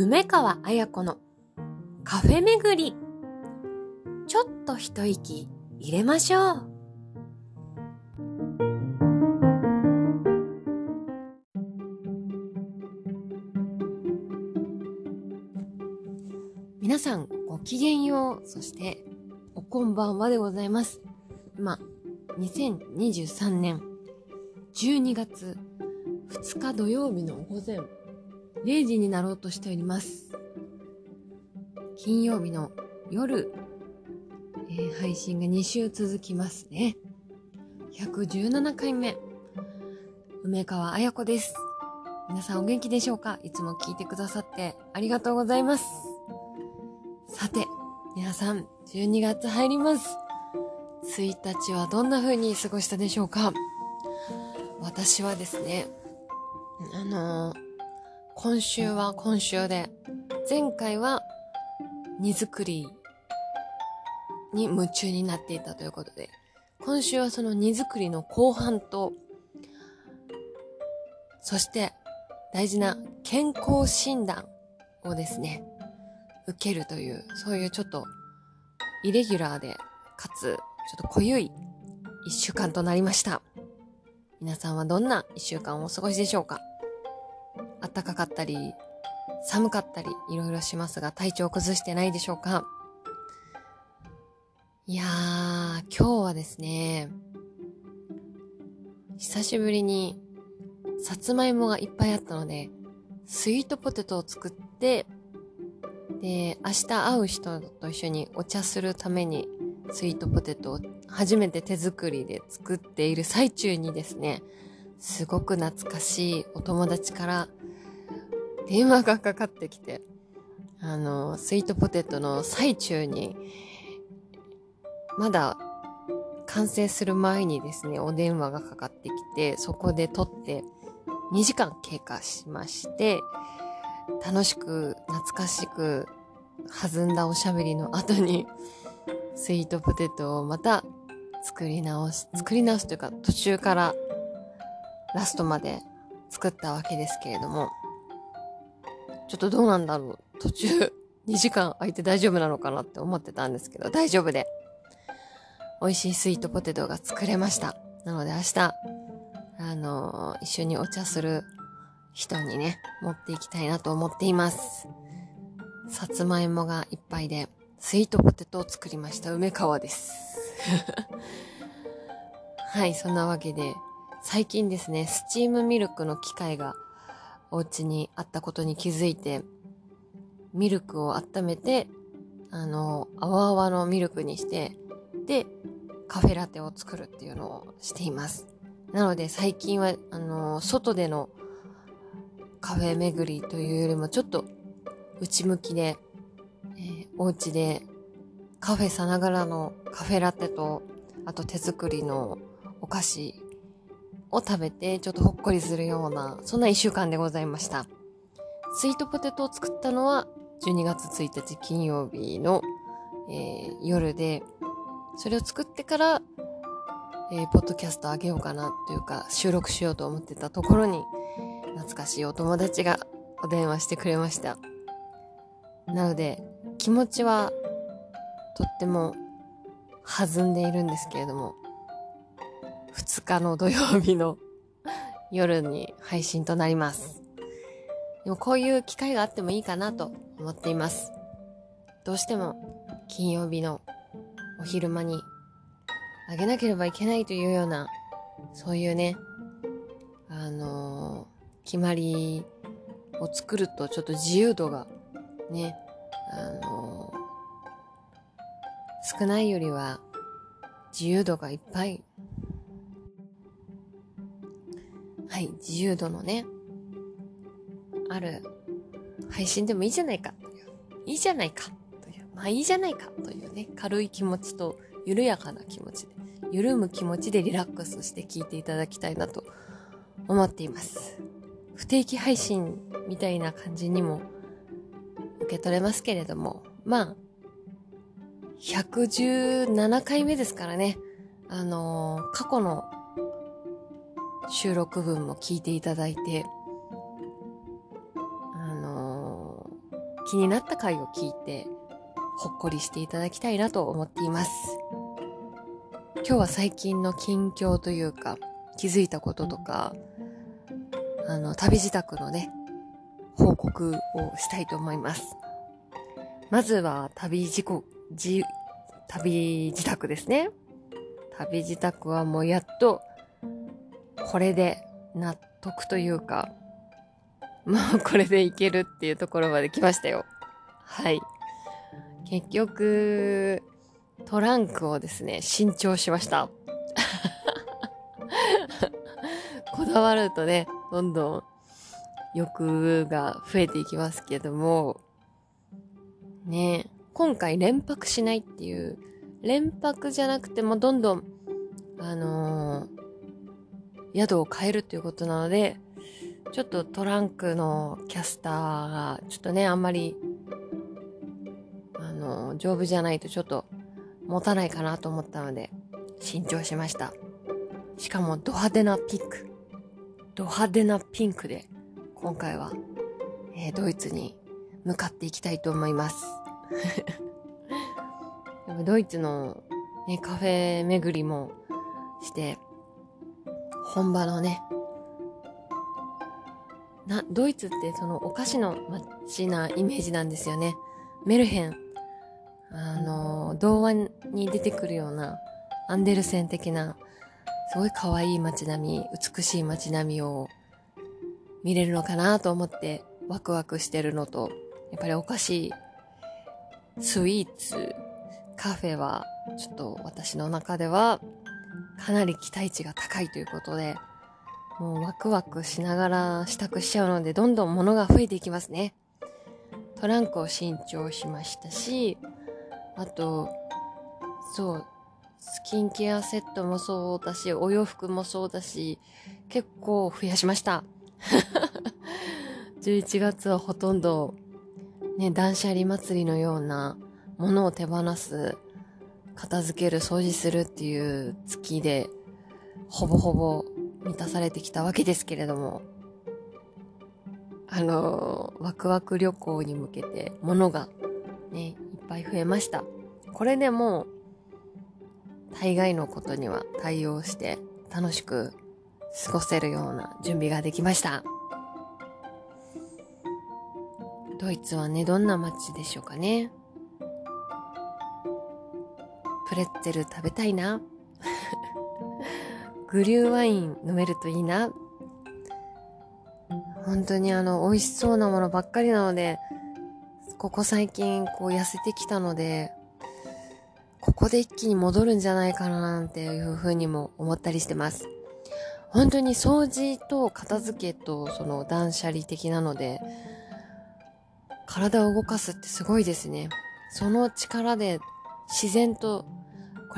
梅川彩子のカフェ巡り。ちょっと一息入れましょう。皆さんごきげんよう。そしておこんばんはでございます。今、2023年12月2日土曜日の午前0時になろうとしております。金曜日の夜、えー、配信が2週続きますね。117回目、梅川彩子です。皆さんお元気でしょうか？いつも聞いてくださってありがとうございます。さて、皆さん、12月入ります。1日はどんな風に過ごしたでしょうか？私はですね、あのー今週は今週で、前回は荷造りに夢中になっていたということで、今週はその荷造りの後半と、そして大事な健康診断をですね、受けるという、そういうちょっとイレギュラーで、かつちょっと濃ゆい一週間となりました。皆さんはどんな一週間をお過ごしでしょうか？暖かかったり、寒かったり、いろいろしますが、体調を崩してないでしょうか？いやー、今日はですね、久しぶりに、さつまいもがいっぱいあったので、スイートポテトを作って、で、明日会う人と一緒にお茶するために、スイートポテトを初めて手作りで作っている最中にですね、すごく懐かしいお友達から電話がかかってきて、あの、スイートポテトの最中に、まだ完成する前にですね、お電話がかかってきて、そこで撮って2時間経過しまして、楽しく懐かしく弾んだおしゃべりの後に、スイートポテトをまた作り直し、作り直すというか途中からラストまで作ったわけですけれども、ちょっとどうなんだろう。途中 2時間空いて大丈夫なのかなって思ってたんですけど、大丈夫で。美味しいスイートポテトが作れました。なので明日、あのー、一緒にお茶する人にね、持っていきたいなと思っています。さつまいもがいっぱいで、スイートポテトを作りました。梅川です。はい、そんなわけで、最近ですね、スチームミルクの機械がお家にあったことに気づいて、ミルクを温めて、あの、泡々のミルクにして、で、カフェラテを作るっていうのをしています。なので最近は、あの、外でのカフェ巡りというよりもちょっと内向きで、えー、お家でカフェさながらのカフェラテと、あと手作りのお菓子を食べてちょっとほっこりするような、そんな一週間でございました。スイートポテトを作ったのは12月1日金曜日の、えー、夜で、それを作ってから、えー、ポッドキャストあげようかなというか収録しようと思ってたところに懐かしいお友達がお電話してくれました。なので気持ちはとっても弾んでいるんですけれども2日の土曜日の夜に配信となります。でもこういう機会があってもいいかなと思っています。どうしても金曜日のお昼間にあげなければいけないというような、そういうね、あのー、決まりを作るとちょっと自由度がね、あのー、少ないよりは自由度がいっぱいはい、自由度のね、ある配信でもいいじゃないか。い、いいじゃないか。という、まあいいじゃないか。というね、軽い気持ちと緩やかな気持ちで、緩む気持ちでリラックスして聞いていただきたいなと思っています。不定期配信みたいな感じにも受け取れますけれども、まあ、117回目ですからね、あのー、過去の収録分も聞いていただいて、あのー、気になった回を聞いて、ほっこりしていただきたいなと思っています。今日は最近の近況というか、気づいたこととか、あの、旅自宅のね、報告をしたいと思います。まずは旅事故、じ、旅自宅ですね。旅自宅はもうやっと、これで納得というか、もうこれでいけるっていうところまで来ましたよ。はい。結局、トランクをですね、新調しました。こだわるとね、どんどん欲が増えていきますけども、ね今回連泊しないっていう、連泊じゃなくてもどんどん、あのー、宿を変えるっていうことなので、ちょっとトランクのキャスターが、ちょっとね、あんまり、あの、丈夫じゃないとちょっと持たないかなと思ったので、新調しました。しかもド派手なピンク。ド派手なピンクで、今回は、えー、ドイツに向かっていきたいと思います。でもドイツの、ね、カフェ巡りもして、本場のね、な、ドイツってそのお菓子の街なイメージなんですよね。メルヘン。あの、童話に出てくるようなアンデルセン的な、すごい可愛い街並み、美しい街並みを見れるのかなと思ってワクワクしてるのと、やっぱりお菓子スイーツ、カフェは、ちょっと私の中では、かなり期待値が高いということで、もうワクワクしながら支度しちゃうので、どんどん物が増えていきますね。トランクを新調しましたし、あと、そう、スキンケアセットもそうだし、お洋服もそうだし、結構増やしました。11月はほとんどね、断捨離祭りのようなものを手放す、片付ける、掃除するっていう月で、ほぼほぼ満たされてきたわけですけれども、あのワクワク旅行に向けて物がね、いっぱい増えました。これでもう、大概のことには対応して楽しく過ごせるような準備ができました。ドイツはね、どんな街でしょうかね。プレッツェル食べたいな。グリューワイン飲めるといいな。本当にあの、美味しそうなものばっかりなので、ここ最近こう痩せてきたので、ここで一気に戻るんじゃないかななんていうふうにも思ったりしてます。本当に掃除と片付けとその断捨離的なので、体を動かすってすごいですね。その力で自然と、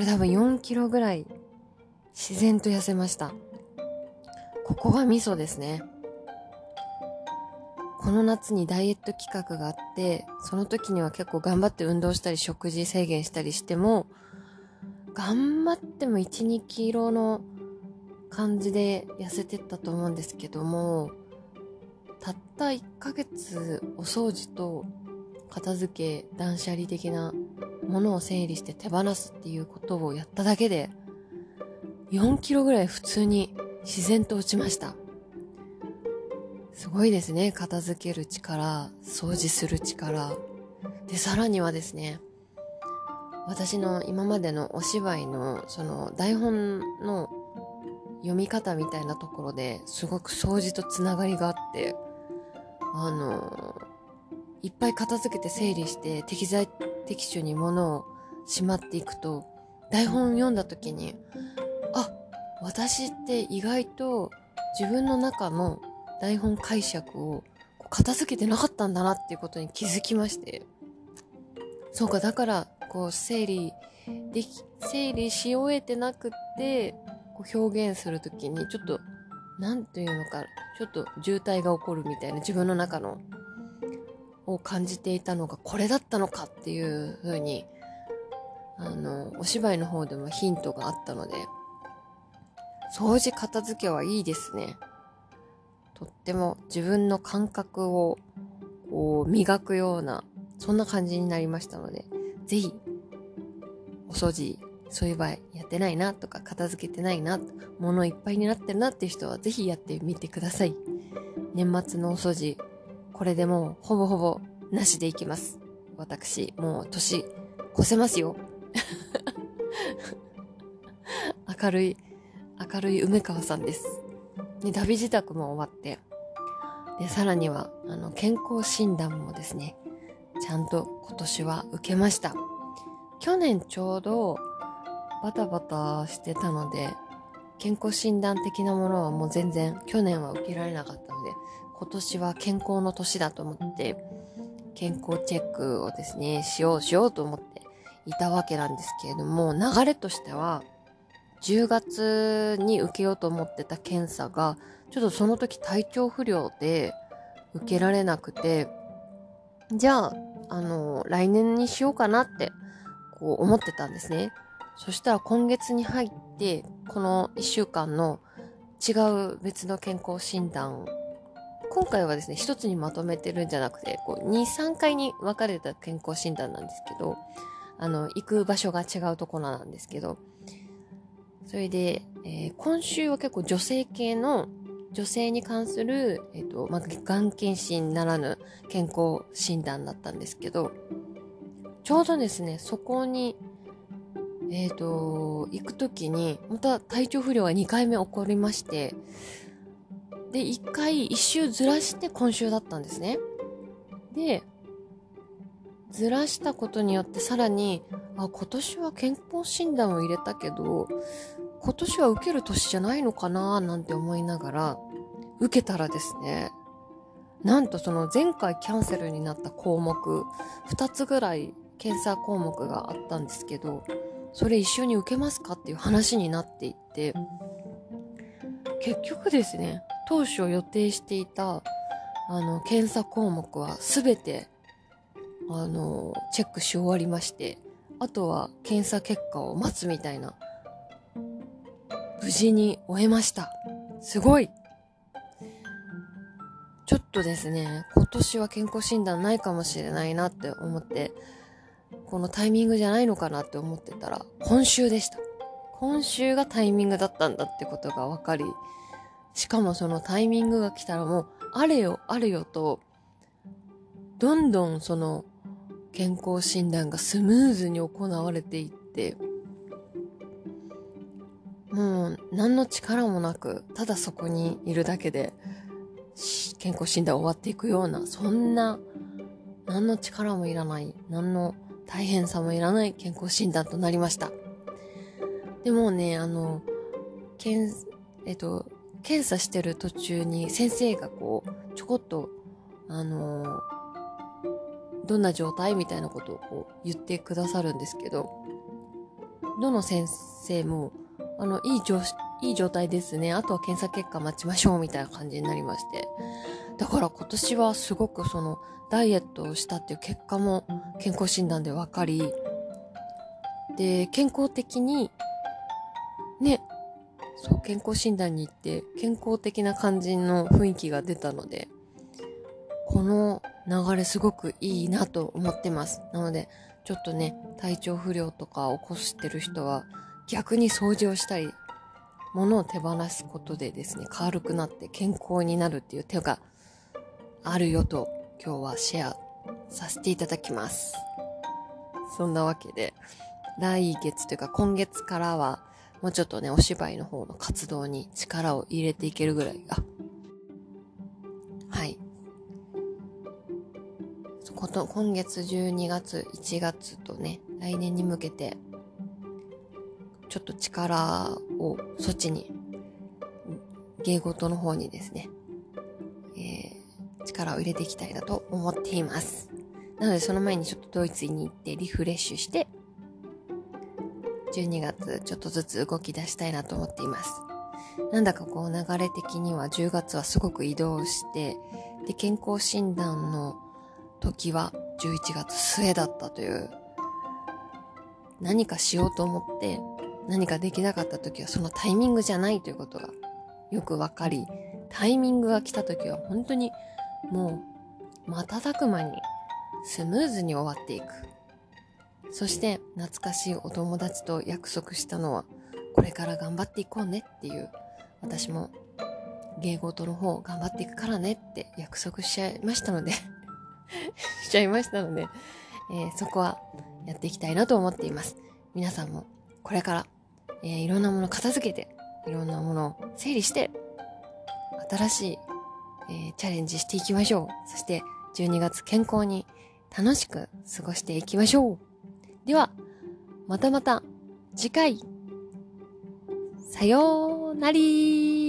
これ多分4キロぐらい自然と痩せました。ここが味噌ですね。この夏にダイエット企画があって、その時には結構頑張って運動したり食事制限したりしても、頑張っても1、2キロの感じで痩せてったと思うんですけども、たった1ヶ月お掃除と片付け断捨離的なものを整理して手放すっていうことをやっただけで4キロぐらい普通に自然と落ちました。すごいですね。片付ける力掃除する力。でさらにはですね私の今までのお芝居のその台本の読み方みたいなところですごく掃除とつながりがあってあの、いっぱい片付けて整理して適材適所に物をしまっていくと、台本読んだ時に、あ、私って意外と自分の中の台本解釈を片付けてなかったんだなっていうことに気づきまして。そうか、だから、こう、整理でき、整理し終えてなくって、こう表現するときに、ちょっとなんていうのか、ちょっと渋滞が起こるみたいな自分の中の、を感じていたのがこれだったのかっていう風に、あの、お芝居の方でもヒントがあったので、掃除片付けはいいですね。とっても自分の感覚をこう、磨くような、そんな感じになりましたので、ぜひ、お掃除、そういえばやってないなとか、片付けてないな、物いっぱいになってるなっていう人は、ぜひやってみてください。年末のお掃除、これでもう、ほぼほぼ、なしでいきます。私、もう、年、越せますよ。明るい、明るい梅川さんです。で、旅自宅も終わって、で、さらには、あの、健康診断もですね、ちゃんと今年は受けました。去年ちょうどバタバタしてたので、健康診断的なものはもう全然去年は受けられなかった、今年は健康の年だと思って、健康チェックをですね、しようしようと思っていたわけなんですけれども、流れとしては、10月に受けようと思ってた検査が、ちょっとその時体調不良で受けられなくて、じゃあ、あの、来年にしようかなって、こう思ってたんですね。そしたら今月に入って、この1週間の違う別の健康診断、今回はですね、一つにまとめてるんじゃなくて、こう、2、3回に分かれた健康診断なんですけど、あの、行く場所が違うところなんですけど、それで、えー、今週は結構女性系の女性に関する、えっ、ー、と、まあ、がん検診ならぬ健康診断だったんですけど、ちょうどですね、そこに、えっ、ー、と、行くときに、また体調不良が2回目起こりまして、で、1回、1周ずらして今週だったんですね。で、ずらしたことによってさらに、あ、今年は健康診断を入れたけど、今年は受ける年じゃないのかななんて思いながら、受けたらですね、なんとその前回キャンセルになった項目、2つぐらい検査項目があったんですけど、それ一緒に受けますかっていう話になっていって、結局ですね、当初予定していた、あの、検査項目は全てあの、チェックし終わりまして、あとは検査結果を待つみたいな、無事に終えました。すごいちょっとですね、今年は健康診断ないかもしれないなって思って、このタイミングじゃないのかなって思ってたら、今週でした。今週がタイミングだったんだってことが分かり、しかもそのタイミングが来たらもう、あれよあれよと、どんどんその健康診断がスムーズに行われていって、もう何の力もなく、ただそこにいるだけで、健康診断終わっていくような、そんな、何の力もいらない、何の大変さもいらない健康診断となりました。でもね、あの、検、えっと、検査してる途中に先生がこう、ちょこっと、あのどんな状態みたいなことをこう言ってくださるんですけど、どの先生も、あの、いい状、いい状態ですね。あとは検査結果待ちましょうみたいな感じになりまして。だから今年はすごくその、ダイエットをしたっていう結果も健康診断で分かり、で、健康的に、ね、そう、健康診断に行って健康的な感じの雰囲気が出たので、この流れすごくいいなと思ってます。なので、ちょっとね、体調不良とか起こしてる人は、逆に掃除をしたり、物を手放すことでですね、軽くなって健康になるっていう手があるよと、今日はシェアさせていただきます。そんなわけで、来月というか今月からは、もうちょっとね、お芝居の方の活動に力を入れていけるぐらい、あ、はい、こと、今月12月、1月とね、来年に向けて、ちょっと力をそっちに、芸事の方にですね、えー、力を入れていきたいなと思っています。なのでその前にちょっとドイツに行ってリフレッシュして、12月ちょっとずつ動き出したいなと思っています。なんだかこう流れ的には10月はすごく移動して、で、健康診断の時は11月末だったという、何かしようと思って何かできなかった時はそのタイミングじゃないということがよくわかり、タイミングが来た時は本当にもう瞬く間にスムーズに終わっていく。そして懐かしいお友達と約束したのはこれから頑張っていこうねっていう私も芸事の方頑張っていくからねって約束しちゃいましたので しちゃいましたので、えー、そこはやっていきたいなと思っています。皆さんもこれから、えー、いろんなもの片付けて、いろんなものを整理して、新しい、えー、チャレンジしていきましょう。そして12月健康に楽しく過ごしていきましょう。では、またまた次回、さようなり